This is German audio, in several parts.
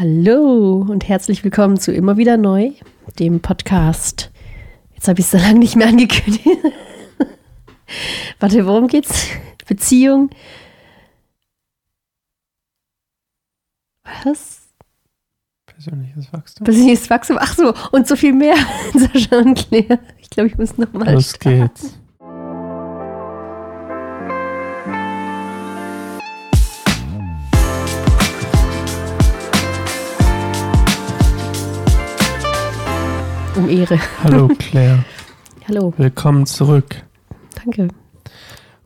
Hallo und herzlich willkommen zu Immer wieder neu, dem Podcast. Jetzt habe ich es so lange nicht mehr angekündigt. Warte, worum geht's? Beziehung. Was? Persönliches Wachstum. Persönliches Wachstum. Ach so, und so viel mehr. Sascha und Claire. Ich glaube, ich muss nochmal. Los geht's. Ehre. Hallo Claire, Hallo, willkommen zurück. danke.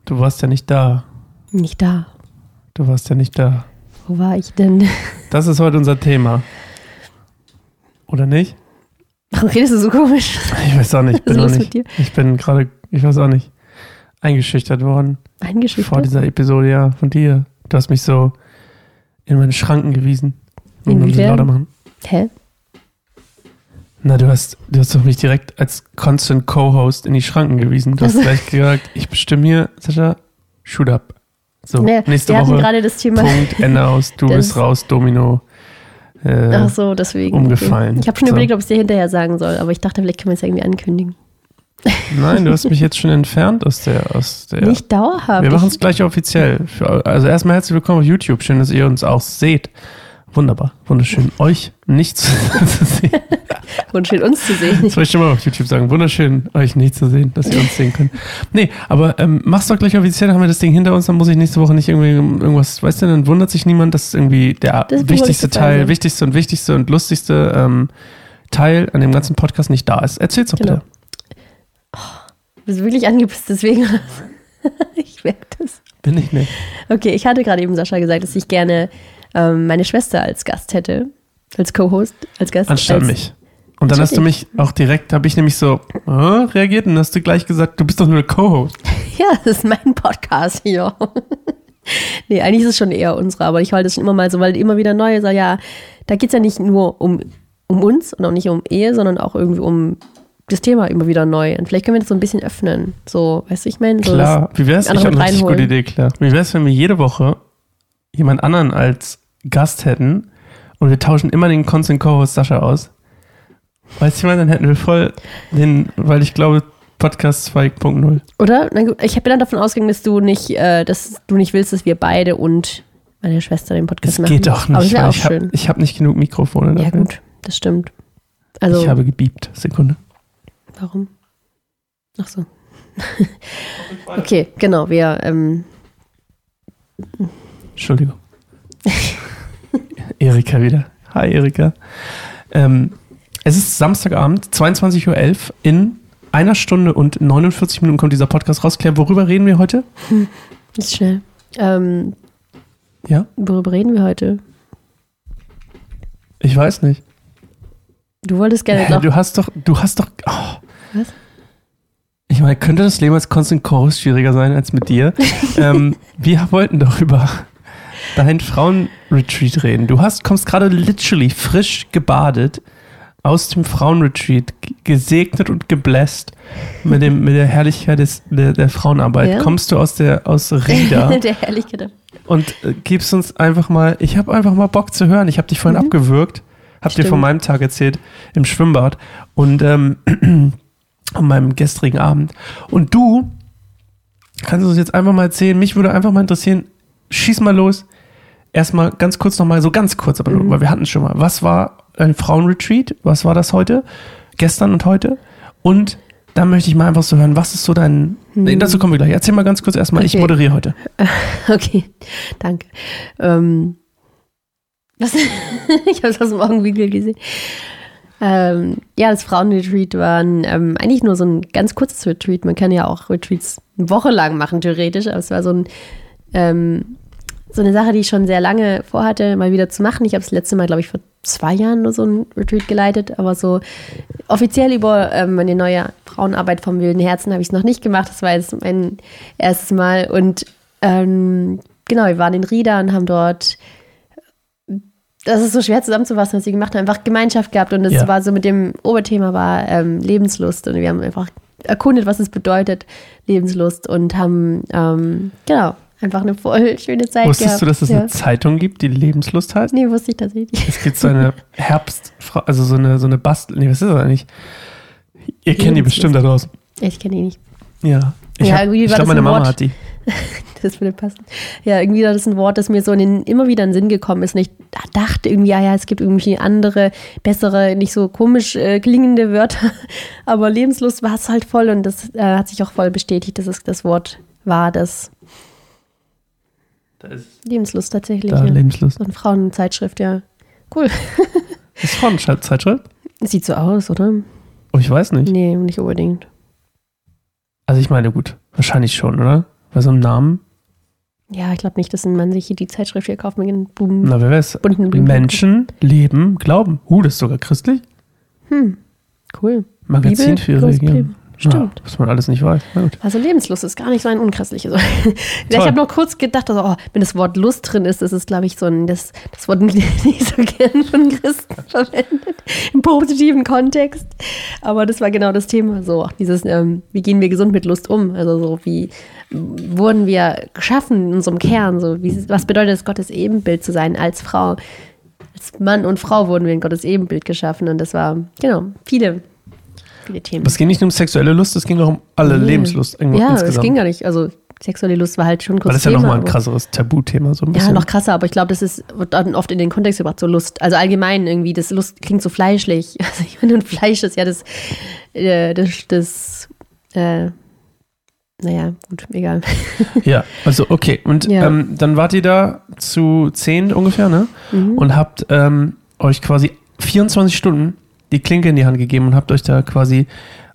Du warst ja nicht da. Nicht da. Du warst ja nicht da. Wo war ich denn? Das ist heute unser Thema. Oder nicht? Warum redest du so komisch? Ich weiß auch nicht. Ich bin, ist noch nicht. mit dir? Ich bin gerade, ich weiß auch nicht, eingeschüchtert worden vor Eingeschüchtert? dieser Episode, ja, von dir. Du hast mich so in meine Schranken gewiesen. Inwiefern? lauter machen. Hä? Na, du hast, du hast doch mich direkt als Constant Co-Host in die Schranken gewiesen. Du hast Also- gleich gesagt, ich bestimme hier, Sascha, shoot up. So, Nee, nächste wir hatten Woche. gerade das Thema. Punkt, Ende aus, du bist raus, Domino. Äh, Ach so, deswegen. umgefallen. Ich habe schon So. überlegt, ob ich es dir hinterher sagen soll, aber ich dachte, vielleicht können wir es irgendwie ankündigen. Nein, du hast mich jetzt schon entfernt aus der. Aus der Nicht dauerhaft. wir machen es Ich- gleich offiziell. Für, also erstmal herzlich willkommen auf YouTube. Schön, dass ihr uns auch seht. Wunderbar, wunderschön. Euch nicht zu sehen. Wunderschön, uns zu sehen. Das wollte ich schon mal auf YouTube sagen. Wunderschön, euch nicht zu sehen, dass ihr uns sehen könnt. Nee, aber ähm, mach's doch gleich offiziell, dann haben wir das Ding hinter uns, dann muss ich nächste Woche nicht irgendwie irgendwas, weißt du, dann wundert sich niemand, dass irgendwie der Das wichtigste Teil, also. wichtigste und wichtigste und lustigste ähm, Teil an dem ganzen Podcast nicht da ist. Erzähl's doch Genau. bitte. Du bist wirklich angepisst, deswegen. ich merke das. Bin ich nicht. Okay, ich hatte gerade eben Sascha gesagt, dass ich gerne ähm, meine Schwester als Gast hätte. Als Co-Host, als Gast. Anstatt als, mich. Und dann hast du mich auch direkt, habe ich nämlich so äh, reagiert und hast du gleich gesagt, du bist doch nur Co-Host. Ja, das ist mein Podcast hier. nee, eigentlich ist es schon eher unsere, aber ich wollte es schon immer mal so, weil immer wieder neu so, ja, da geht es ja nicht nur um, um uns und auch nicht um Ehe, sondern auch irgendwie um das Thema immer wieder neu. Und vielleicht können wir das so ein bisschen öffnen. So, weißt du, ich meine, so Klar, wie wär's? Ich habe eine richtig gute. Idee, klar. Wie wär's, wenn wir jede Woche jemand anderen als Gast hätten und wir tauschen immer den Constant Co-Host Sascha aus? Weißt du, meine, dann hätten wir voll den, weil ich glaube, Podcast 2.0. Oder? Na gut, ich habe dann davon ausgegangen, dass du nicht, äh, dass du nicht willst, dass wir beide und meine Schwester den Podcast Das machen. geht doch Aber nicht, auch ich habe hab nicht genug Mikrofone Ja, dafür. gut, das stimmt. Also, Ich habe gebiebt. Sekunde. warum? Ach so. okay, genau, wir, ähm, Entschuldigung. Erika wieder. Hi, Erika. Ähm, es ist Samstagabend, 22.11 Uhr. In einer Stunde und 49 Minuten kommt dieser Podcast raus. Claire, worüber reden wir heute? ist schnell. Ähm, Ja? worüber reden wir heute? Ich weiß nicht. Du wolltest gerne noch. du hast doch, du hast doch. Oh. Was? Ich meine, könnte das Leben als Constant Chorus schwieriger sein als mit dir? ähm, wir wollten doch über dein Frauenretreat reden. Du hast, kommst gerade literally frisch gebadet aus dem Frauenretreat, gesegnet und gebläst mit, dem, mit der Herrlichkeit des, der, der Frauenarbeit. Ja. Kommst du aus der aus Rieda der Herrlichkeit. und äh, gibst uns einfach mal, ich habe einfach mal Bock zu hören. Ich habe dich vorhin Mhm. abgewürgt, habe dir von meinem Tag erzählt im Schwimmbad und ähm, an meinem gestrigen Abend. Und du kannst uns jetzt einfach mal erzählen, mich würde einfach mal interessieren, schieß mal los. Erstmal ganz kurz nochmal, so ganz kurz, aber Mhm. nur, weil wir hatten es schon mal. Was war ein Frauenretreat? Was war das heute? Gestern und heute? Und dann möchte ich mal einfach so hören, was ist so dein. Nee, dazu kommen wir gleich. Erzähl mal ganz kurz erstmal, ich Mhm. Okay. moderiere heute. Okay, danke. Ähm, was? ich habe es aus dem Augenwinkel gesehen. Ähm, ja, das Frauenretreat war ein, ähm, eigentlich nur so ein ganz kurzes Retreat. Man kann ja auch Retreats eine Woche lang machen, theoretisch, aber es war so, ein, ähm, so eine Sache, die ich schon sehr lange vorhatte, mal wieder zu machen. Ich habe das letzte Mal, glaube ich, vor zwei Jahren nur so ein Retreat geleitet, aber so offiziell über ähm, meine neue Frauenarbeit vom Wilden Herzen habe ich es noch nicht gemacht. Das war jetzt mein erstes Mal und ähm, genau, wir waren in Rieda und haben dort das ist so schwer zusammenzufassen, was wir gemacht haben. Einfach Gemeinschaft gehabt und das Ja. war so mit dem Oberthema war ähm, Lebenslust und wir haben einfach erkundet, was es bedeutet, Lebenslust und haben, ähm, genau, einfach eine voll schöne Zeit Wusstest gehabt. du, dass es ja. eine Zeitung gibt, die Lebenslust heißt? Nee, wusste ich tatsächlich nicht. Es gibt so eine Herbst, also so eine, so eine Bastel, nee, was ist das eigentlich? Ihr kennt die bestimmt da draußen. Ich kenne ihn nicht. Ja. Ich, Ja, hab- irgendwie ich glaube, meine ein Mama Wort. hat die. Das würde passen. Ja, irgendwie war das ein Wort, das mir so in den, immer wieder in den Sinn gekommen ist. Und ich dachte irgendwie, ja, ja, es gibt irgendwie andere, bessere, nicht so komisch äh, klingende Wörter. Aber Lebenslust war es halt voll und das äh, hat sich auch voll bestätigt, dass es das Wort war, das Lebenslust tatsächlich. da ja. Lebenslust. Eine Frauenzeitschrift, ja. Cool. Ist Frauenzeitschrift? Sieht so aus, oder? Oh, ich weiß nicht. Nee, nicht unbedingt. Also ich meine, gut, wahrscheinlich schon, oder? Bei so einem Namen. Ja, ich glaube nicht, dass man sich hier die Zeitschrift hier kauft mit den Buben, Na, wer weiß. bunten Blumen. Menschen, Leben, Glauben. Uh, das ist sogar christlich. Hm, cool. Magazin für ihre Religion. Stimmt. Ja, was man alles nicht weiß. Also Lebenslust ist gar nicht so ein unchristliches ich habe noch kurz gedacht, also, oh, wenn das Wort Lust drin ist, das ist, glaube ich, so ein, das, das Wort nicht so gern von Christen verwendet, im positiven Kontext. Aber das war genau das Thema, so auch dieses, ähm, wie gehen wir gesund mit Lust um? Also so, wie wurden wir geschaffen in unserem Kern? So, wie, was bedeutet es, Gottes Ebenbild zu sein als Frau? Als Mann und Frau wurden wir in Gottes Ebenbild geschaffen und das war, genau, viele, viele Themen. Aber es ging nicht nur um sexuelle Lust, es ging auch um alle Nee. Lebenslust. Ja, insgesamt. es ging gar nicht. Also sexuelle Lust war halt schon kurz Weil das ist ja nochmal ein aber- krasseres Tabuthema, so ein Ja, bisschen. noch krasser, aber ich glaube, das ist, wird dann oft in den Kontext gebracht, so Lust. Also allgemein irgendwie, das Lust klingt so fleischlich. Also ich meine, und Fleisch ist ja das, äh, das, das äh, naja, gut, egal. Ja, also okay. Und Ja. ähm, dann wart ihr da zu zehn ungefähr, ne? Mhm. Und habt ähm, euch quasi 24 Stunden die Klinke in die Hand gegeben und habt euch da quasi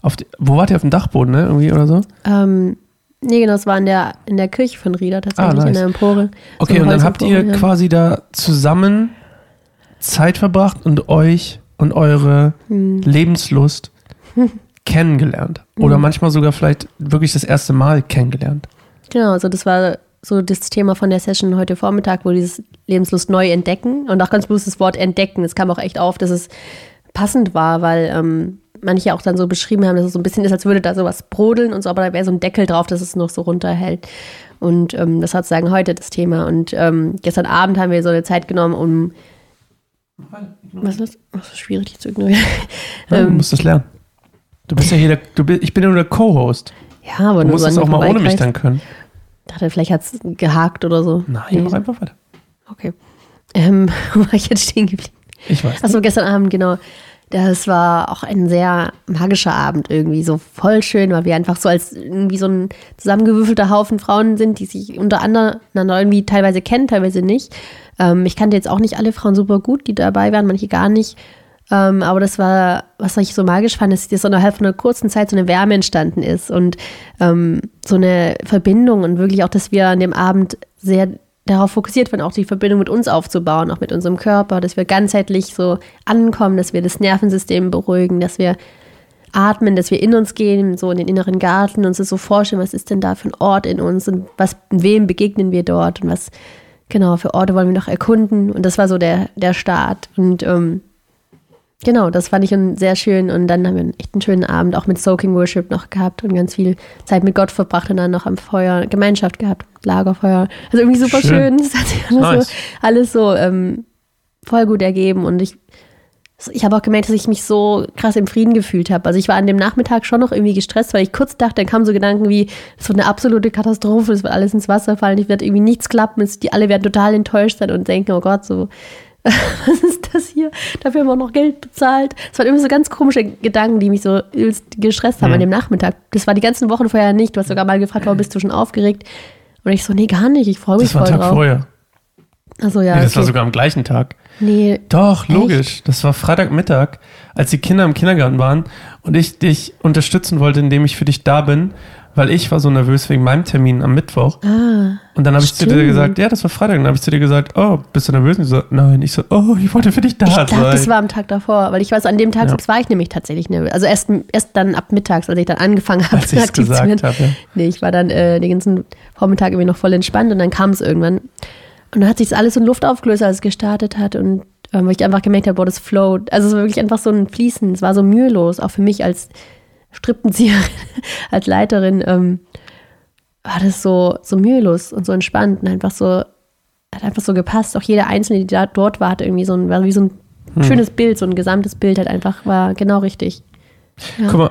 auf die, wo wart ihr auf dem Dachboden, ne? Irgendwie oder so? Ähm, nee, genau, das war in der, in der Kirche von Rieder tatsächlich, Ah, nice. in der Empore. Okay, So und dann habt ihr ja. quasi da zusammen Zeit verbracht und euch und eure Hm. Lebenslust kennengelernt. Oder Mhm. manchmal sogar vielleicht wirklich das erste Mal kennengelernt. Genau, also das war so das Thema von der Session heute Vormittag, wo dieses Lebenslust neu entdecken und auch ganz bewusst das Wort entdecken. Es kam auch echt auf, dass es passend war, weil ähm, manche auch dann so beschrieben haben, dass es so ein bisschen ist, als würde da sowas brodeln und so, aber da wäre so ein Deckel drauf, dass es noch so runterhält. Und ähm, das hat sozusagen heute das Thema. Und ähm, gestern Abend haben wir so eine Zeit genommen, um. Was ist das? Ach, das ist schwierig dich zu ignorieren. Ja, du Ähm, musst das lernen. Du bist ja hier der, du bist, ich bin ja nur der Co-Host. ja, aber Du musst so es an auch mal ohne mich dann können. dachte, vielleicht hat es gehakt oder so. Nein, Nee. mach einfach weiter. Okay. Ähm, wo war ich jetzt stehen geblieben? Ich weiß. Achso, gestern Abend, genau. Das war auch ein sehr magischer Abend irgendwie, so voll schön, weil wir einfach so als irgendwie so ein zusammengewürfelter Haufen Frauen sind, die sich untereinander irgendwie teilweise kennen, teilweise nicht. Ähm, ich kannte jetzt auch nicht alle Frauen super gut, die dabei waren, manche gar nicht. Ähm, aber das war, was ich so magisch fand, ist, dass so innerhalb von einer kurzen Zeit so eine Wärme entstanden ist und ähm, so eine Verbindung und wirklich auch, dass wir an dem Abend sehr darauf fokussiert waren, auch die Verbindung mit uns aufzubauen, auch mit unserem Körper, dass wir ganzheitlich so ankommen, dass wir das Nervensystem beruhigen, dass wir atmen, dass wir in uns gehen, so in den inneren Garten, uns das so vorstellen, was ist denn da für ein Ort in uns und was, wem begegnen wir dort und was, genau, für Orte wollen wir noch erkunden. Und das war so der, der Start. Und ähm, genau, das fand ich sehr schön. Und dann haben wir einen echt einen schönen Abend auch mit Soaking Worship noch gehabt und ganz viel Zeit mit Gott verbracht und dann noch am Feuer Gemeinschaft gehabt, Lagerfeuer. Also irgendwie super Schön. schön. Das hat sich alles Nice. so, alles so ähm, voll gut ergeben. Und ich ich habe auch gemerkt, dass ich mich so krass im Frieden gefühlt habe. Also ich war an dem Nachmittag schon noch irgendwie gestresst, weil ich kurz dachte, dann kamen so Gedanken wie, es wird eine absolute Katastrophe, es wird alles ins Wasser fallen, ich werde irgendwie nichts klappen, es, die alle werden total enttäuscht sein und denken, oh Gott, so, was ist das hier? Dafür haben wir auch noch Geld bezahlt. Es waren irgendwie so ganz komische Gedanken, die mich so gestresst haben Mhm. an dem Nachmittag. Das war die ganzen Wochen vorher nicht. Du hast sogar mal gefragt, warum bist du schon aufgeregt? Und ich so, nee, gar nicht, ich freue mich Das war voll ein Tag drauf. vorher. Also ja, Nee, das war okay. sogar am gleichen Tag. nee, Doch, Echt? logisch. Das war Freitagmittag, als die Kinder im Kindergarten waren und ich dich unterstützen wollte, indem ich für dich da bin, weil ich war so nervös wegen meinem Termin am Mittwoch. ah, Und dann habe ich zu dir gesagt, ja, das war Freitag. Und dann habe ich zu dir gesagt, oh, bist du nervös? Und ich so, nein. Ich so, oh, ich wollte für dich da Ich sein. glaube, das war am Tag davor, weil ich weiß, an dem Tag Ja. war ich nämlich tatsächlich nervös. Also erst, erst dann ab mittags, als ich dann angefangen habe, aktiv zu werden. gesagt habe. Ja. Nee, ich war dann äh, den ganzen Vormittag irgendwie noch voll entspannt und dann kam es irgendwann. Und dann hat sich das alles so in Luft aufgelöst, als es gestartet hat und ähm, weil ich einfach gemerkt habe, boah, das float. Also es war wirklich einfach so ein Fließen. Es war so mühelos, auch für mich als Strippenzieherin, als Leiterin. Ähm, war das so, so mühelos und so entspannt und einfach so, hat einfach so gepasst. Auch jede Einzelne, die da, dort war, hat irgendwie so ein, war wie so ein Hm. schönes Bild, so ein gesamtes Bild halt einfach, war genau richtig. Ja. Guck mal,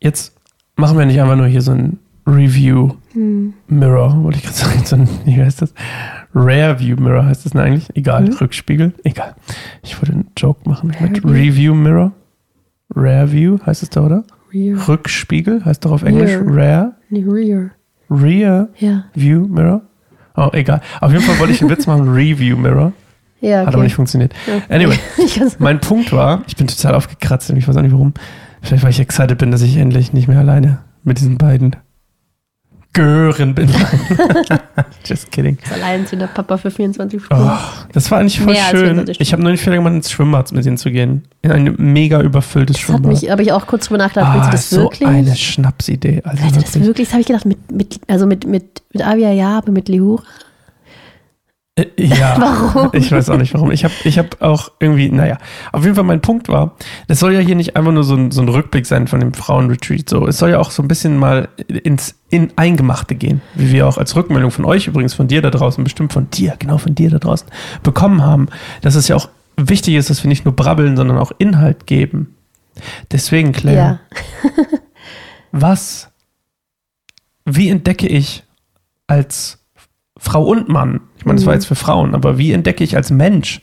jetzt machen wir nicht einfach nur hier so ein Review Hm. Mirror, wollte ich gerade sagen, so ein, wie heißt das? Rare View Mirror heißt das denn eigentlich? Egal, Mhm. Rückspiegel, egal. Ich wollte einen Joke machen mit. Review Mirror. Rare View heißt es da, oder? Rear. Rückspiegel heißt doch auf Englisch Rear. Rare Nee, rear. Rear Ja. View Mirror. Oh, egal. Auf jeden Fall wollte ich einen Witz machen, Review Mirror. Ja, Hat okay. aber nicht funktioniert. Ja. Anyway, mein Punkt war, ich bin total aufgekratzt und ich weiß auch nicht warum. Vielleicht, weil ich excited bin, dass ich endlich nicht mehr alleine mit diesen beiden Gören bin. Just kidding. Das Alleinziehender Papa für 24 Stunden. Oh, das war eigentlich voll Mehr schön. 24 Ich habe noch nicht viel gemacht, ins Schwimmbad mit ihnen zu gehen. In ein mega überfülltes das Schwimmbad. mich, habe ich auch kurz drüber nachgedacht, willst ah, du das ist so wirklich? eine Schnapsidee. Also Willst du das wirklich. wirklich? Das habe ich gedacht, mit, mit, also mit, mit, mit Avia ja, aber mit Lehura. Äh, Ja, Warum? ich weiß auch nicht warum. Ich habe ich hab auch irgendwie, naja, auf jeden Fall mein Punkt war, das soll ja hier nicht einfach nur so ein, so ein Rückblick sein von dem Frauenretreat. So, es soll ja auch so ein bisschen mal ins in Eingemachte gehen, wie wir auch als Rückmeldung von euch übrigens, von dir da draußen, bestimmt von dir, genau von dir da draußen, bekommen haben, dass es ja auch wichtig ist, dass wir nicht nur brabbeln, sondern auch Inhalt geben. Deswegen, Claire, Ja. was, wie entdecke ich als Frau und Mann, ich meine, das war Mhm. jetzt für Frauen, aber wie entdecke ich als Mensch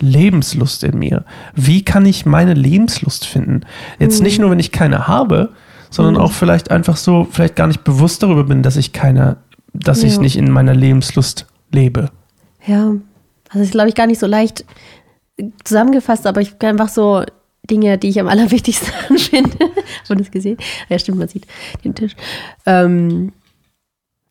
Lebenslust in mir? Wie kann ich meine Lebenslust finden? Jetzt Mhm. nicht nur, wenn ich keine habe, sondern Mhm. auch vielleicht einfach so, vielleicht gar nicht bewusst darüber bin, dass ich keine, dass ich Ja. nicht in meiner Lebenslust lebe. Ja. Also ist, glaube ich, gar nicht so leicht zusammengefasst, aber ich einfach so Dinge, die ich am allerwichtigsten finde. Hast du das gesehen? Ja, stimmt, man sieht den Tisch. Ähm,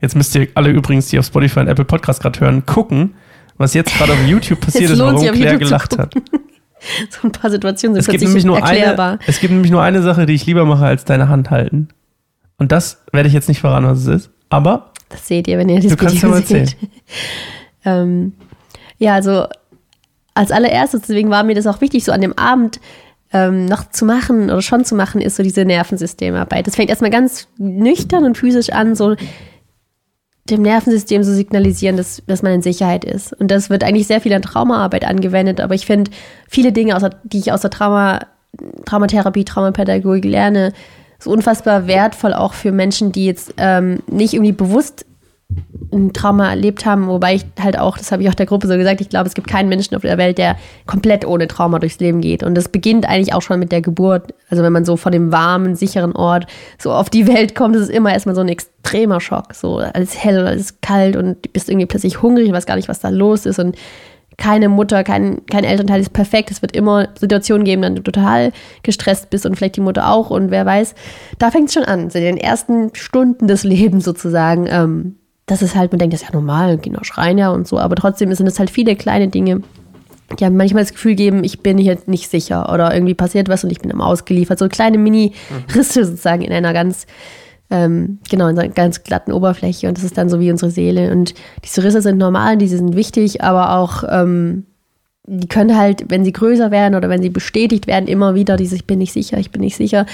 Jetzt müsst ihr alle übrigens, die auf Spotify und Apple Podcast gerade hören, gucken, was jetzt gerade auf YouTube passiert ist, lohnt warum Claire gelacht hat. so ein paar Situationen sind Es gibt, nämlich nur erklärbar. eine, es gibt nämlich nur eine Sache, die ich lieber mache, als deine Hand halten. Und das werde ich jetzt nicht verraten, was es ist. Aber Das seht ihr, wenn ihr das Du kannst Video ja seht. ähm, ja, also als allererstes, deswegen war mir das auch wichtig, so an dem Abend ähm, noch zu machen oder schon zu machen, ist so diese Nervensystemarbeit. Das fängt erstmal ganz nüchtern und physisch an, so dem Nervensystem so signalisieren, dass, dass man in Sicherheit ist. Und das wird eigentlich sehr viel an Traumaarbeit angewendet, aber ich finde, viele Dinge, aus der, die ich aus der Trauma, Traumatherapie, Traumapädagogik lerne, so unfassbar wertvoll auch für Menschen, die jetzt ähm, nicht irgendwie bewusst ein Trauma erlebt haben, wobei ich halt auch, das habe ich auch der Gruppe so gesagt, ich glaube, es gibt keinen Menschen auf der Welt, der komplett ohne Trauma durchs Leben geht. Und das beginnt eigentlich auch schon mit der Geburt. Also wenn man so von dem warmen, sicheren Ort so auf die Welt kommt, ist es immer erstmal so ein extremer Schock. So alles hell, alles kalt und du bist irgendwie plötzlich hungrig, weiß gar nicht, was da los ist. Und keine Mutter, kein, kein Elternteil ist perfekt. Es wird immer Situationen geben, dann du total gestresst bist und vielleicht die Mutter auch. Und wer weiß, da fängt es schon an, so in den ersten Stunden des Lebens sozusagen. Ähm, das ist halt, man denkt, das ist ja normal, Kinder schreien ja und so, aber trotzdem sind es halt viele kleine Dinge, die einem manchmal das Gefühl geben, ich bin hier nicht sicher oder irgendwie passiert was und ich bin am ausgeliefert. So kleine Mini-Risse sozusagen in einer ganz, ähm, genau, in einer ganz glatten Oberfläche und das ist dann so wie unsere Seele. Und diese Risse sind normal, diese sind wichtig, aber auch, ähm, die können halt, wenn sie größer werden oder wenn sie bestätigt werden, immer wieder dieses, ich bin nicht sicher, ich bin nicht sicher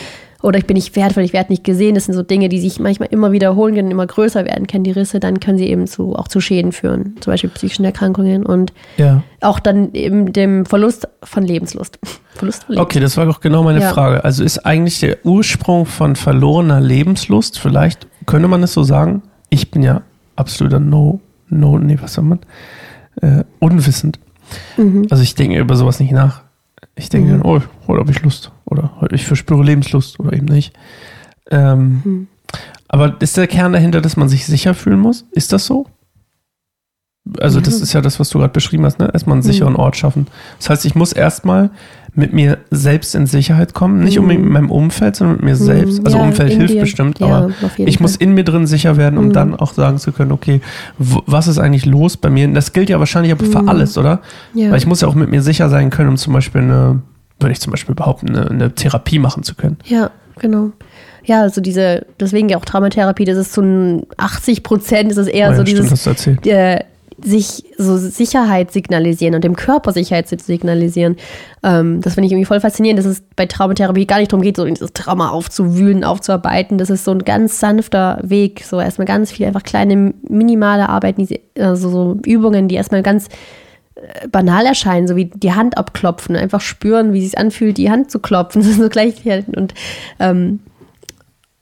oder ich bin nicht wertvoll, ich werde nicht gesehen. Das sind so Dinge, die sich manchmal immer wiederholen können, immer größer werden können, die Risse, dann können sie eben zu, auch zu Schäden führen, zum Beispiel psychischen Erkrankungen und ja. auch dann eben dem Verlust von Lebenslust. Verlust von Lebenslust. Okay, das war auch genau meine Ja. Frage. Also ist eigentlich der Ursprung von verlorener Lebenslust, vielleicht könnte man es so sagen, ich bin ja absoluter No, No, nee, was soll man? Äh, unwissend. Mhm. Also ich denke über sowas nicht nach. Ich denke Mhm. dann, oh, heute habe ich Lust. Oder ich verspüre Lebenslust oder eben nicht. Ähm, Mhm. Aber ist der Kern dahinter, dass man sich sicher fühlen muss? Ist das so? Also, das Ja. ist ja das, was du gerade beschrieben hast, ne? Erstmal einen Mhm. sicheren Ort schaffen. Das heißt, ich muss erstmal mit mir selbst in Sicherheit kommen. Nicht Mhm. unbedingt mit meinem Umfeld, sondern mit mir selbst. Also Ja, Umfeld hilft dir. bestimmt, Ja, aber ich muss in mir drin sicher werden, um Mhm. dann auch sagen zu können, okay, was ist eigentlich los bei mir? Und das gilt ja wahrscheinlich aber für Mhm. alles, oder? Weil ich muss ja auch mit mir sicher sein können, um zum Beispiel eine, würde ich zum Beispiel behaupten, eine, eine Therapie machen zu können. Ja, genau. Ja, also diese, deswegen ja auch Traumatherapie, das ist zu 80 Prozent, ist es eher Oh ja, so stimmt, dieses, hast du erzählt. äh, sich so Sicherheit signalisieren und dem Körper Sicherheit signalisieren. Ähm, das finde ich irgendwie voll faszinierend, dass es bei Traumatherapie gar nicht darum geht, so dieses Trauma aufzuwühlen, aufzuarbeiten. Das ist so ein ganz sanfter Weg. So erstmal ganz viel einfach kleine, minimale Arbeiten, also so Übungen, die erstmal ganz banal erscheinen, so wie die Hand abklopfen, einfach spüren, wie es sich anfühlt, die Hand zu klopfen, so gleich und ähm,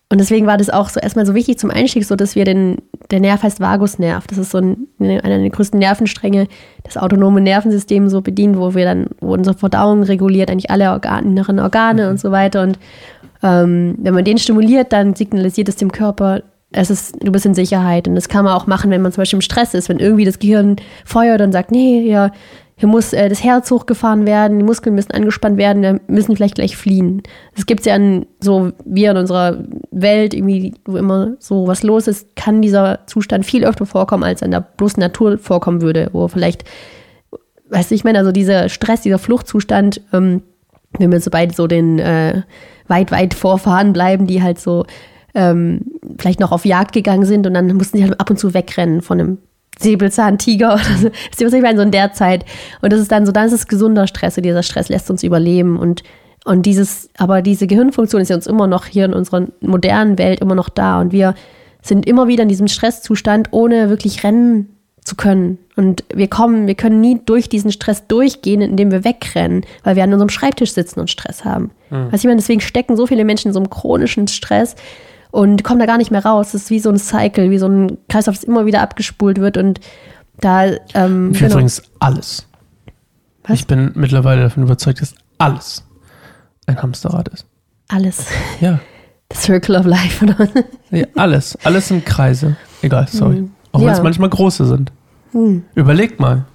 und deswegen war das auch so erstmal so wichtig zum Einstieg, so dass wir den, der Nerv heißt Vagusnerv. Das ist so ein, einer der größten Nervenstränge, das autonome Nervensystem so bedient, wo wir dann, wo unsere Verdauung reguliert, eigentlich alle Organ, inneren Organe mhm. und so weiter. Und ähm, wenn man den stimuliert, dann signalisiert es dem Körper, es ist, du bist in Sicherheit. Und das kann man auch machen, wenn man zum Beispiel im Stress ist, wenn irgendwie das Gehirn feuert und sagt, nee, ja, hier muss äh, das Herz hochgefahren werden, die Muskeln müssen angespannt werden, wir müssen vielleicht gleich fliehen. Das gibt es ja in, so, wie in unserer Welt, irgendwie, wo immer so was los ist, kann dieser Zustand viel öfter vorkommen, als in der bloßen Natur vorkommen würde, wo vielleicht, weißt du, ich meine, also dieser Stress, dieser Fluchtzustand, ähm, wenn wir so bei so den äh, weit, weit Vorfahren bleiben, die halt so ähm, vielleicht noch auf Jagd gegangen sind und dann mussten sie halt ab und zu wegrennen von einem Säbelzahntiger oder so. Das ist immer so in der Zeit. Und das ist dann so, dann ist es gesunder Stress und dieser Stress lässt uns überleben und und dieses, aber diese Gehirnfunktion ist ja uns immer noch hier in unserer modernen Welt immer noch da und wir sind immer wieder in diesem Stresszustand, ohne wirklich rennen zu können. Und wir kommen, wir können nie durch diesen Stress durchgehen, indem wir wegrennen, weil wir an unserem Schreibtisch sitzen und Stress haben. Mhm. Was ich meine, deswegen stecken so viele Menschen in so einem chronischen Stress, und kommen da gar nicht mehr raus. Das ist wie so ein Cycle, wie so ein Kreislauf, das immer wieder abgespult wird und da. Ähm, Für genau. übrigens alles. Was? Ich bin mittlerweile davon überzeugt, dass alles ein Hamsterrad ist. Alles. Ja. The Circle of Life, oder? Ja, alles. Alles sind Kreise. Egal, sorry. Mhm. Auch wenn es manchmal große sind. Mhm. Überlegt mal.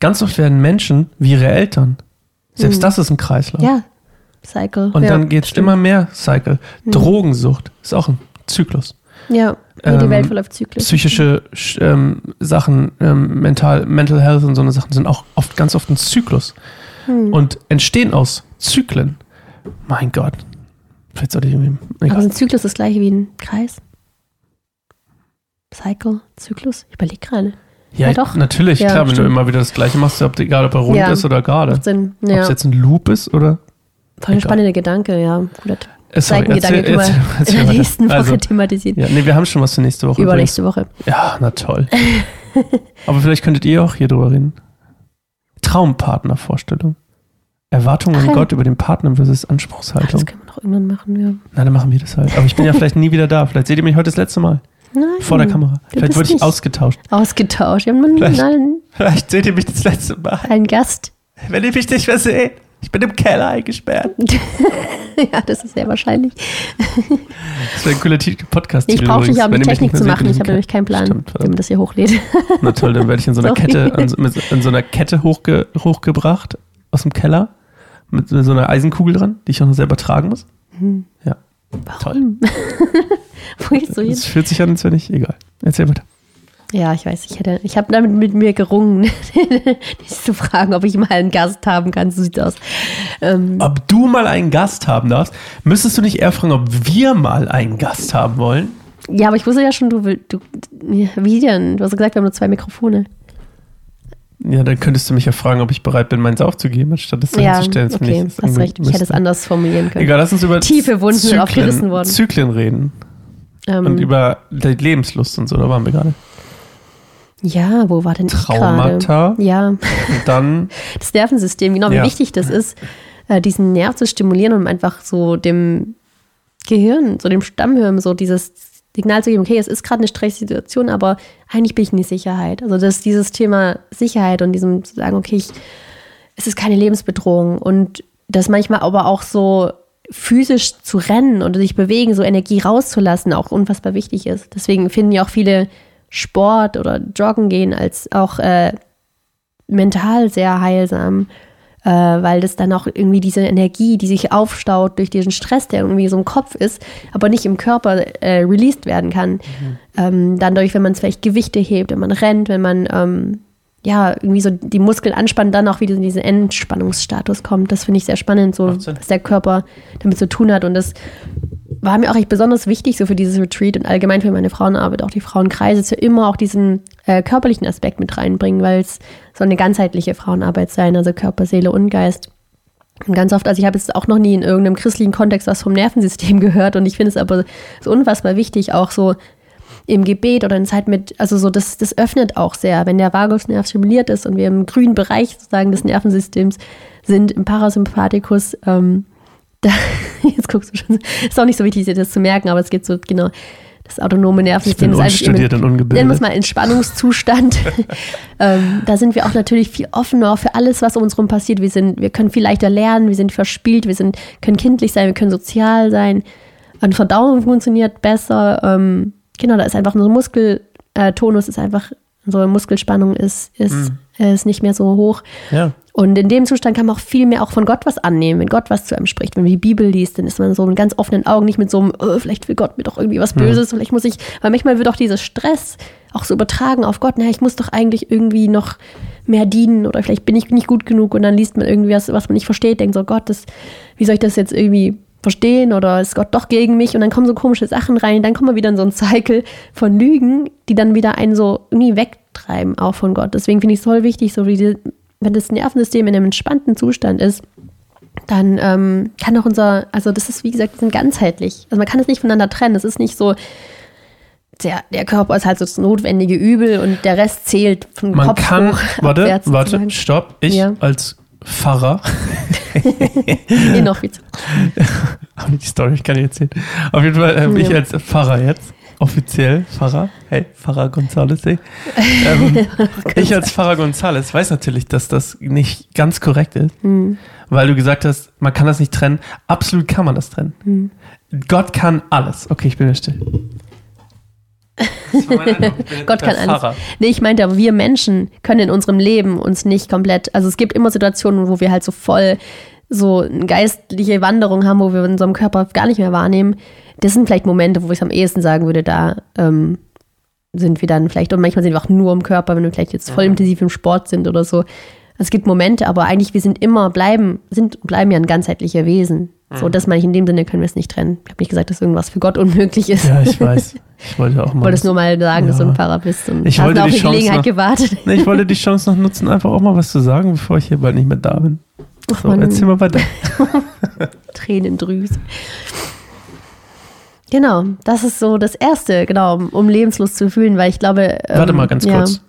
Ganz oft werden Menschen wie ihre Eltern. Selbst mhm. das ist ein Kreislauf. Ja, Cycle. Und ja, dann geht es immer mehr Cycle. Mhm. Drogensucht ist auch ein Zyklus. Ja, ähm, die Welt verläuft zyklisch. Psychische ähm, Sachen, ähm, mental, Mental Health und so eine Sachen sind auch oft, ganz oft ein Zyklus. Mhm. Und entstehen aus Zyklen. Mein Gott. Vielleicht sollte ich irgendwie. Egal. Aber ein Zyklus ist das gleiche wie ein Kreis. Cycle, Zyklus? Ich überlege gerade. Ja, ja, doch. Natürlich, ja, klar, stimmt. wenn du immer wieder das Gleiche machst, ob, egal ob er rund ja, ist oder gerade. Ob es jetzt ein Loop ist oder Voll ein spannender Gedanke, ja. Guter äh, Seitengedanke können wir in der nächsten Woche also, thematisieren. Ja, nee, wir haben schon was für nächste Woche. Übernächste Woche. Ja, na toll. Aber vielleicht könntet ihr auch hier drüber reden. Traumpartnervorstellung. Erwartungen an Gott über den Partner versus Anspruchshaltung. Ach, das können wir noch irgendwann machen, ja. Na, dann machen wir das halt. Aber ich bin ja vielleicht nie wieder da. Vielleicht seht ihr mich heute das letzte Mal. Nein. Vor der Kamera. Vielleicht wurde ich ausgetauscht. Ausgetauscht. Ja, man, vielleicht, vielleicht seht ihr mich das letzte Mal. Ein Gast. Wenn ihr mich nicht mehr seht. Ich bin im Keller eingesperrt. ja, das ist sehr wahrscheinlich. Das wäre ein cooler Podcast. Ich brauche dich ja, um die Technik zu machen. Ich habe nämlich keinen Plan, Stimmt, wie man das hier hochlädt. Na toll, dann werde ich in so einer Kette, an, in so einer Kette hochge, hochgebracht aus dem Keller mit so einer Eisenkugel dran, die ich auch noch selber tragen muss. Mhm. Ja. Warum? Toll. Wo ich so Das fühlt sich an, als wenn ich. Egal. Erzähl weiter. Ja, ich weiß, ich hätte, ich habe damit mit mir gerungen, dich zu fragen, ob ich mal einen Gast haben kann. So sieht aus. Ähm, ob du mal einen Gast haben darfst, müsstest du nicht eher fragen, ob wir mal einen Gast haben wollen? Ja, aber ich wusste ja schon, du willst, du, wie denn? Du hast gesagt, wir haben nur zwei Mikrofone. Ja, dann könntest du mich ja fragen, ob ich bereit bin, meins aufzugeben, anstatt das ja, hinzustellen. Okay, ich, hast recht. Ich hätte es anders formulieren können. Egal, lass uns über tiefe Wunden Zyklen, aufgerissen worden. Zyklen reden. Ähm, und über Lebenslust und so, da waren wir gerade. Ja, wo war denn Traumata. Ja. Und dann. Das Nervensystem, genau, wie ja. wichtig das ist, äh, diesen Nerv zu stimulieren und einfach so dem Gehirn, so dem Stammhirn, so dieses Signal zu geben, okay, es ist gerade eine Stresssituation, aber eigentlich bin ich in die Sicherheit. Also das dieses Thema Sicherheit und diesem zu sagen, okay, ich, es ist keine Lebensbedrohung und das manchmal aber auch so physisch zu rennen und sich bewegen, so Energie rauszulassen, auch unfassbar wichtig ist. Deswegen finden ja auch viele Sport oder Joggen gehen als auch äh, mental sehr heilsam, äh, weil das dann auch irgendwie diese Energie, die sich aufstaut durch diesen Stress, der irgendwie so im Kopf ist, aber nicht im Körper äh, released werden kann. Mhm. Ähm, dann dadurch, wenn man vielleicht Gewichte hebt, wenn man rennt, wenn man ähm, ja irgendwie so die Muskeln anspannt, dann auch wieder in diesen Entspannungsstatus kommt. Das finde ich sehr spannend, so was der Körper damit zu tun hat und das war mir auch echt besonders wichtig, so für dieses Retreat und allgemein für meine Frauenarbeit, auch die Frauenkreise, zu immer auch diesen äh, körperlichen Aspekt mit reinbringen, weil es soll eine ganzheitliche Frauenarbeit sein, also Körper, Seele und Geist. Und ganz oft, also ich habe jetzt auch noch nie in irgendeinem christlichen Kontext was vom Nervensystem gehört und ich finde es aber so unfassbar wichtig, auch so im Gebet oder in Zeit mit, also so, das, das öffnet auch sehr, wenn der Vagusnerv stimuliert ist und wir im grünen Bereich sozusagen des Nervensystems sind, im Parasympathikus, ähm, da, jetzt guckst du schon, ist auch nicht so wichtig, das zu merken, aber es geht so, genau, das autonome Nervensystem ist unstudiert und ungebildet. Nennen wir es mal Entspannungszustand. ähm, da sind wir auch natürlich viel offener für alles, was um uns herum passiert. Wir, sind, wir können viel leichter lernen, wir sind verspielt, wir sind, können kindlich sein, wir können sozial sein. Und Verdauung funktioniert besser. Ähm, genau, da ist einfach unser Muskeltonus, ist einfach, unsere Muskelspannung ist, ist, mhm. ist nicht mehr so hoch. Ja. Und in dem Zustand kann man auch viel mehr auch von Gott was annehmen, wenn Gott was zu einem spricht. Wenn man die Bibel liest, dann ist man so mit ganz offenen Augen, nicht mit so einem, oh, vielleicht will Gott mir doch irgendwie was Böses, mhm. vielleicht muss ich, weil manchmal wird auch dieser Stress auch so übertragen auf Gott, na, ich muss doch eigentlich irgendwie noch mehr dienen oder vielleicht bin ich nicht gut genug und dann liest man irgendwie was, was man nicht versteht, denkt so, Gott, das, wie soll ich das jetzt irgendwie verstehen oder ist Gott doch gegen mich und dann kommen so komische Sachen rein, dann kommen wir wieder in so einen Cycle von Lügen, die dann wieder einen so irgendwie wegtreiben, auch von Gott. Deswegen finde ich es voll wichtig, so wie die, wenn das Nervensystem in einem entspannten Zustand ist, dann ähm, kann auch unser, also das ist wie gesagt, sind ganzheitlich. Also man kann es nicht voneinander trennen. Es ist nicht so, der, der Körper ist halt so das notwendige Übel und der Rest zählt von man Kopf kann, hoch. Warte, warte, stopp. Ich Ja. als Pfarrer, Inoffiziell. aber die Story ich kann ich erzählen. Auf jeden Fall, ähm, ich Ja. als Pfarrer jetzt, offiziell Pfarrer, hey, Pfarrer Gonzales, ey. Ähm, ich als Pfarrer Gonzales weiß natürlich, dass das nicht ganz korrekt ist, Hm. weil du gesagt hast, man kann das nicht trennen. Absolut kann man das trennen. Hm. Gott kann alles. Okay, ich bin mir still. Das war mein Eindruck. Ich bin jetzt Gott kann alles. Nee, ich meinte aber, wir Menschen können in unserem Leben uns nicht komplett, also es gibt immer Situationen, wo wir halt so voll so eine geistliche Wanderung haben, wo wir unserem Körper gar nicht mehr wahrnehmen. Das sind vielleicht Momente, wo ich es am ehesten sagen würde, da ähm, sind wir dann vielleicht, und manchmal sind wir auch nur im Körper, wenn wir vielleicht jetzt voll intensiv im Sport sind oder so. Es gibt Momente, aber eigentlich, wir sind immer, bleiben, sind, bleiben ja ein ganzheitlicher Wesen. So, das meine ich, in dem Sinne können wir es nicht trennen. Ich habe nicht gesagt, dass irgendwas für Gott unmöglich ist. Ja, ich weiß. Ich wollte auch mal. wollte es nur mal sagen, dass du Ja. ein Pfarrer bist und Ich hast auf die Gelegenheit noch- gewartet. Nee, ich wollte die Chance noch nutzen, einfach auch mal was zu sagen, bevor ich hier bald nicht mehr da bin. So, Mann. erzähl mal weiter. Tränendrüse. Genau, das ist so das Erste, genau, um- Lebenslust zu fühlen, weil ich glaube. ähm, Warte mal ganz ja, kurz.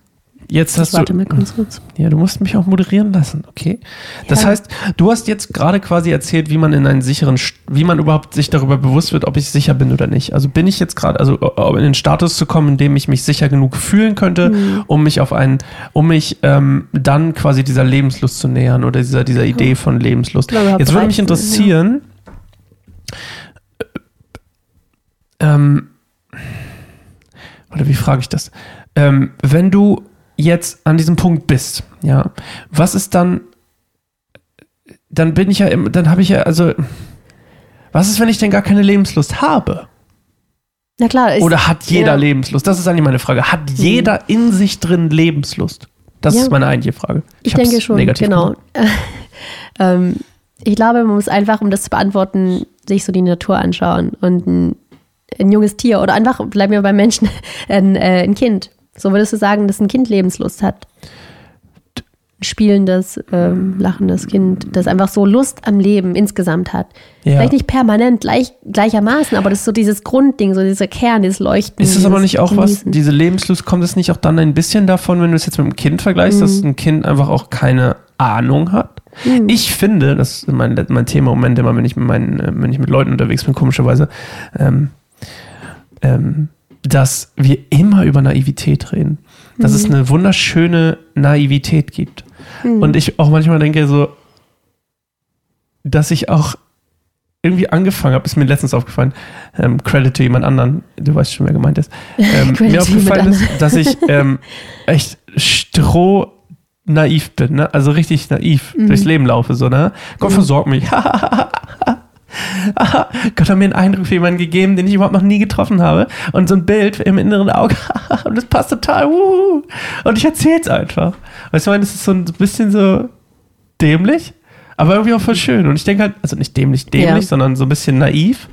Jetzt hast Warte du. mal ganz kurz. Ja, du musst mich auch moderieren lassen, okay? Das Ja. heißt, du hast jetzt gerade quasi erzählt, wie man in einen sicheren, wie man überhaupt sich darüber bewusst wird, ob ich sicher bin oder nicht. Also bin ich jetzt gerade, also äh, in den Status zu kommen, in dem ich mich sicher genug fühlen könnte, Mhm. um mich auf einen, um mich ähm, dann quasi dieser Lebenslust zu nähern oder dieser, dieser Idee von Lebenslust. Überhaupt Jetzt würde mich zu sein, interessieren, ähm, oder wie frage ich das? Ähm, wenn du jetzt an diesem Punkt bist, ja, was ist dann, dann bin ich ja, im, dann habe ich ja, also, was ist, wenn ich denn gar keine Lebenslust habe? Na klar, ich, Oder hat jeder ja. Mhm. Lebenslust? Das ist eigentlich meine Frage. Hat jeder in sich drin Lebenslust? Das Ja. ist meine eigentliche Frage. ich hab's denke schon, genau. ähm, ich glaube, man muss einfach, um das zu beantworten, sich so die Natur anschauen und ein, ein junges Tier oder einfach, bleiben wir beim Menschen, ein, äh, ein Kind. So würdest du sagen, dass ein Kind Lebenslust hat? Ein spielendes, ähm, lachendes Kind, das einfach so Lust am Leben insgesamt hat. Ja. Vielleicht nicht permanent gleich, gleichermaßen, aber das ist so dieses Grundding, so dieser Kern, dieses Leuchten. Ist es aber nicht auch was, Genießen. diese Lebenslust, kommt es nicht auch dann ein bisschen davon, wenn du es jetzt mit einem Kind vergleichst, dass Mhm. ein Kind einfach auch keine Ahnung hat? Ich finde, das ist mein, mein Thema im Moment immer, wenn ich mit meinen, äh, wenn ich mit Leuten unterwegs bin, komischerweise, ähm, ähm, dass wir immer über Naivität reden. Dass Mhm. es eine wunderschöne Naivität gibt. Und ich auch manchmal denke so, dass ich auch irgendwie angefangen habe, ist mir letztens aufgefallen, ähm, Credit to jemand anderen, du weißt schon, wer gemeint ist, ähm, mir aufgefallen ist, dass ich ähm, echt stroh naiv bin, ne? also richtig naiv Mhm. durchs Leben laufe, so, ne? Gott versorgt mich. Gott hat mir einen Eindruck für jemanden gegeben, den ich überhaupt noch nie getroffen habe. Und so ein Bild im inneren Auge. und das passt total. wuhu. Und ich erzähl's einfach. Weißt du, ich meine, das ist so ein bisschen so dämlich. Aber irgendwie auch voll schön. Und ich denke halt, also nicht dämlich, dämlich, Ja. sondern so ein bisschen naiv.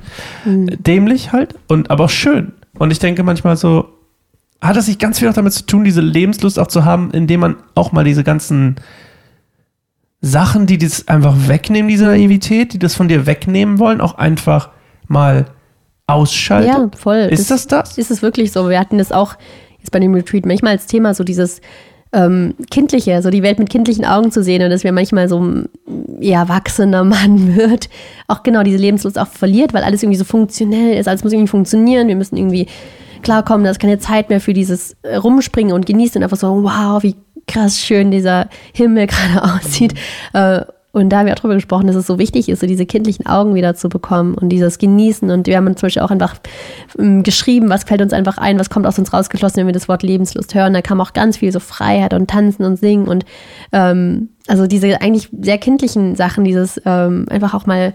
Dämlich halt. Und aber auch schön. Und ich denke manchmal so, hat das nicht ganz viel auch damit zu tun, diese Lebenslust auch zu haben, indem man auch mal diese ganzen Sachen, die das einfach wegnehmen, diese Naivität, die das von dir wegnehmen wollen, auch einfach mal ausschaltet? Ja, voll. Ist das das? Ist es wirklich so? Wir hatten das auch jetzt bei dem Retreat manchmal als Thema, so dieses ähm, Kindliche, so die Welt mit kindlichen Augen zu sehen und dass wir manchmal so ein ja, erwachsener Mann wird, auch genau diese Lebenslust auch verliert, weil alles irgendwie so funktionell ist, alles muss irgendwie funktionieren, wir müssen irgendwie klarkommen, da ist keine Zeit mehr für dieses äh, Rumspringen und Genießen und einfach so, wow, wie krass schön dieser Himmel gerade aussieht. Äh, und da haben wir auch drüber gesprochen, dass es so wichtig ist, so diese kindlichen Augen wieder zu bekommen und dieses Genießen. Und wir haben zum Beispiel auch einfach ähm, geschrieben, was fällt uns einfach ein, was kommt aus uns rausgeschlossen, wenn wir das Wort Lebenslust hören. Da kam auch ganz viel so Freiheit und Tanzen und Singen und ähm, also diese eigentlich sehr kindlichen Sachen, dieses ähm, einfach auch mal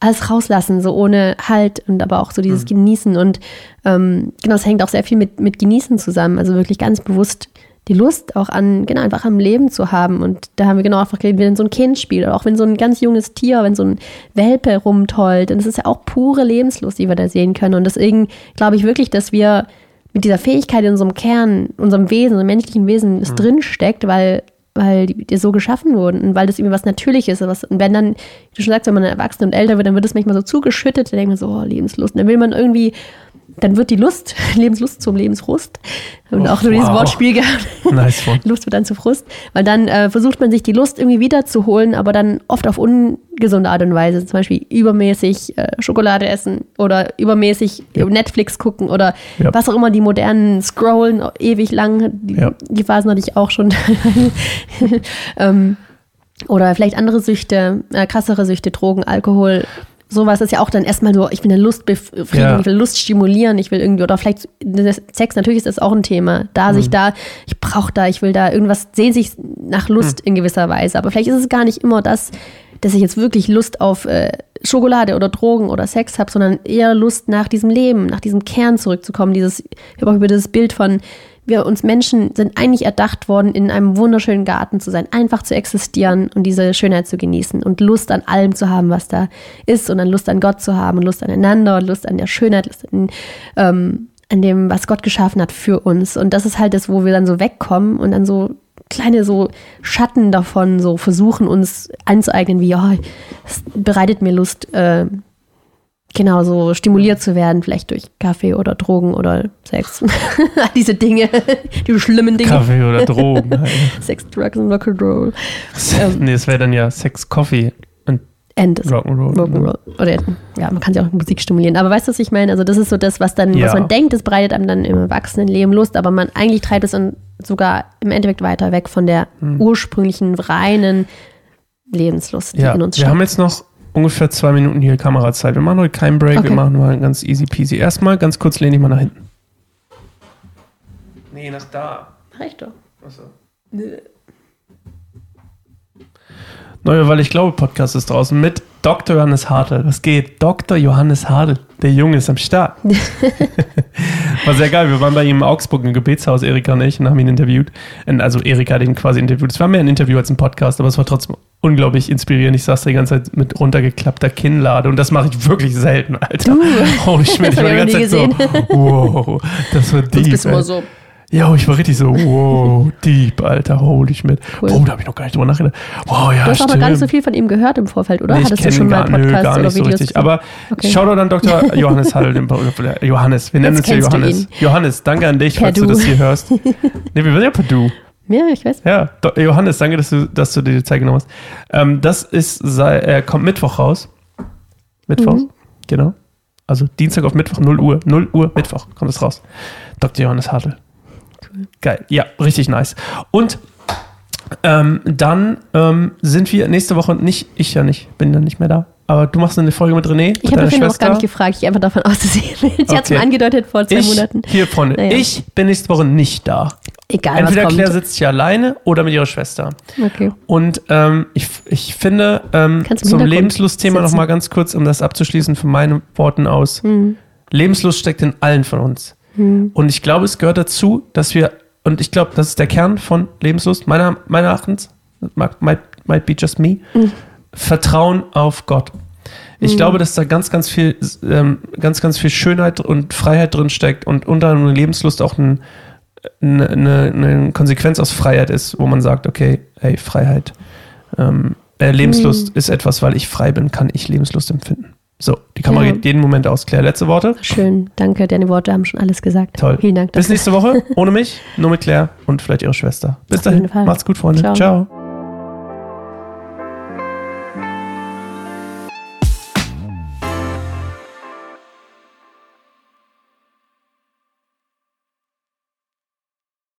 alles rauslassen, so ohne Halt und aber auch so dieses Genießen. Und ähm, genau, es hängt auch sehr viel mit, mit Genießen zusammen. Also wirklich ganz bewusst die Lust auch an, genau, einfach am Leben zu haben. Und da haben wir genau einfach geredet, wenn so ein Kind spielt oder auch wenn so ein ganz junges Tier, wenn so ein Welpe rumtollt, dann ist es ja auch pure Lebenslust, die wir da sehen können. Und deswegen glaube ich wirklich, dass wir mit dieser Fähigkeit in unserem Kern, unserem Wesen, unserem menschlichen Wesen, es drin steckt, weil weil die, die so geschaffen wurden und weil das irgendwie was Natürliches ist. Was, und wenn dann, wie du schon sagst, wenn man erwachsen und älter wird, dann wird es manchmal so zugeschüttet, dann denkt man so, oh, Lebenslust. Und dann will man irgendwie, dann wird die Lust, Lebenslust zum Lebensfrust. Und Oh, auch dieses wow. Wortspiel gehabt. Nice one. Lust wird dann zu Frust. Weil dann äh, versucht man sich die Lust irgendwie wiederzuholen, aber dann oft auf ungesunde Art und Weise. Zum Beispiel übermäßig äh, Schokolade essen oder übermäßig Ja. Netflix gucken oder Ja. was auch immer, die modernen Scrollen ewig lang. Die, Ja. die Phasen hatte ich auch schon. ähm, oder vielleicht andere Süchte, äh, krassere Süchte, Drogen, Alkohol. Sowas ist ja auch dann erstmal so, ich will eine Lust befriedigen, Ja. ich will Lust stimulieren, ich will irgendwie, oder vielleicht Sex, natürlich ist das auch ein Thema. Da Mhm. sich da, ich brauche da, ich will da irgendwas, sehen sich nach Lust Mhm. in gewisser Weise. Aber vielleicht ist es gar nicht immer das, dass ich jetzt wirklich Lust auf äh, Schokolade oder Drogen oder Sex habe, sondern eher Lust nach diesem Leben, nach diesem Kern zurückzukommen. Dieses, ich habe auch über dieses Bild von, wir uns Menschen sind eigentlich erdacht worden, in einem wunderschönen Garten zu sein, einfach zu existieren und diese Schönheit zu genießen und Lust an allem zu haben, was da ist und dann Lust an Gott zu haben und Lust aneinander und Lust an der Schönheit, Lust an, ähm, an dem, was Gott geschaffen hat für uns. Und das ist halt das, wo wir dann so wegkommen und dann so kleine so Schatten davon so versuchen uns anzueignen, wie, ja, es bereitet mir Lust, äh, genau so stimuliert zu werden, vielleicht durch Kaffee oder Drogen oder Sex. Diese Dinge, die schlimmen Dinge. Kaffee oder Drogen. Sex, Drugs und Rock'n'Roll. Ähm. nee, das wäre dann ja Sex, Coffee und And das Rock'n'Roll. Rock'n'Roll. Oder ja, man kann ja auch mit Musik stimulieren. Aber weißt du, was ich meine? Also das ist so das, was dann, Ja. was man denkt, das bereitet einem dann im Erwachsenenleben Lust, aber man eigentlich treibt es dann sogar im Endeffekt weiter weg von der ursprünglichen, reinen Lebenslust, die Ja, in uns wir steckt. haben jetzt noch ungefähr zwei Minuten hier Kamerazeit. Wir machen heute keinen Break, wir Okay. machen mal ganz easy peasy. Erstmal ganz kurz lehne ich mal nach hinten. Nee, nach da. Recht doch. Achso. Neue, weil ich glaube, Podcast ist draußen mit Dr. Johannes Hartl. Was geht? Dr. Johannes Hartl. Der Junge ist am Start. War sehr geil. Wir waren bei ihm in Augsburg im Gebetshaus, Erika und ich, und haben ihn interviewt. Also Erika hat ihn quasi interviewt. Es war mehr ein Interview als ein Podcast, aber es war trotzdem unglaublich inspirierend. Ich saß da die ganze Zeit mit runtergeklappter Kinnlade und das mache ich wirklich selten, Alter. Holy shit, ich Uh. War die ganze Zeit nie so, wow, das war Sonst deep. bist du immer so. Ja, ich war richtig so, wow, deep, Alter, holy Schmidt. Cool. Oh, da habe ich noch gar nicht drüber nachgedacht. Wow, ja, Du hast stimmt. aber gar nicht so viel von ihm gehört im Vorfeld, oder? Nee, ich Hattest du schon mal gar, nö, Podcasts gar oder nicht so Videos? richtig. Aber Okay. Shoutout an Dr. Johannes Hall, den, oder Johannes, wir nennen Jetzt uns ja Johannes. Johannes, danke an dich, Per falls du Du. das hier hörst. nee, wir sind ja per Du. ja, ich weiß. Ja, Johannes, danke, dass du, dass du dir die Zeit genommen hast. Ähm, das ist, sei, er kommt Mittwoch raus. Mittwoch, Mhm. genau. Also Dienstag auf Mittwoch, 0 Uhr. 0 Uhr, Mittwoch kommt es raus. Dr. Johannes Hartl. Geil, ja, richtig nice. Und ähm, dann ähm, sind wir nächste Woche nicht, ich ja nicht, bin dann nicht mehr da. Aber du machst eine Folge mit René, Ich habe auch Schwester. gar nicht gefragt. Ich einfach davon aus, dass sie Sie hat es Okay. mir angedeutet vor zwei ich, Monaten. Hier, Freunde, Naja. ich bin nächste Woche nicht da. Egal, Entweder was Claire kommt. sitzt hier alleine oder mit ihrer Schwester. Okay. Und ähm, ich, ich finde, ähm, zum Lebenslustthema noch sitzen. mal ganz kurz, um das abzuschließen von meinen Worten aus. Hm. Lebenslust steckt in allen von uns. Und ich glaube, es gehört dazu, dass wir, und ich glaube, das ist der Kern von Lebenslust, meiner, meiner Erachtens, might, might, be just me, Vertrauen auf Gott. Ich glaube, dass da ganz, ganz viel, ähm, ganz, ganz viel Schönheit und Freiheit drin steckt und unter anderem Lebenslust auch ein, eine, eine, Konsequenz aus Freiheit ist, wo man sagt, okay, hey, Freiheit. Ähm, äh, Lebenslust ist etwas, weil ich frei bin, kann ich Lebenslust empfinden. So, die Kamera Ja. geht jeden Moment aus. Claire, letzte Worte? Schön, danke. Deine Worte haben schon alles gesagt. Toll. Vielen Dank Bis dafür. nächste Woche. Ohne mich, nur mit Claire und vielleicht ihre Schwester. Bis Auf dahin. Macht's gut, Freunde. Ciao. Ciao.